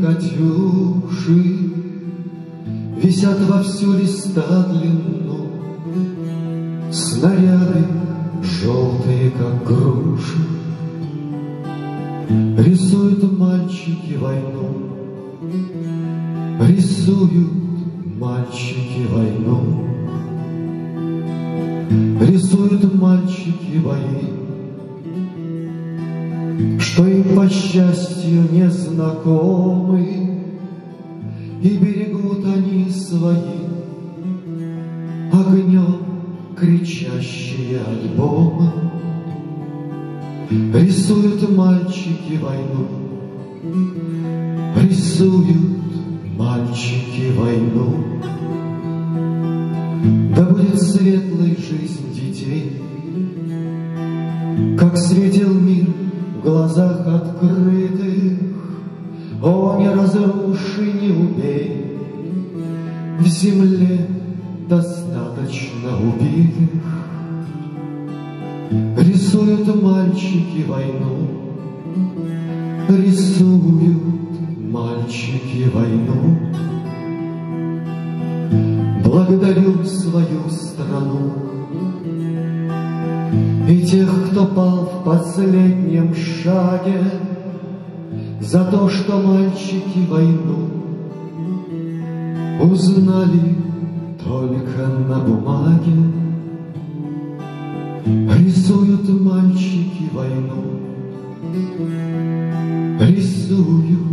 Катюши Висят во всю листа длину. Снаряды желтые, как груши. Рисуют мальчики войну Рисуют мальчики войну. Рисуют мальчики бои Что им по счастью не знакомы И берегут они свои Огнем кричащие альбомы. Рисуют мальчики войну Рисуют мальчики войну. Да будет светлой жизнь детей Как светил мир в глазах открытых О, не разруши, не убей. В земле достаточно убитых. Рисуют мальчики войну. Рисуют мальчики войну. Благодарю свою страну И тех, кто пал в последнем шаге За то, что мальчики войну Узнали только на бумаге Рисуют мальчики войну Рисуют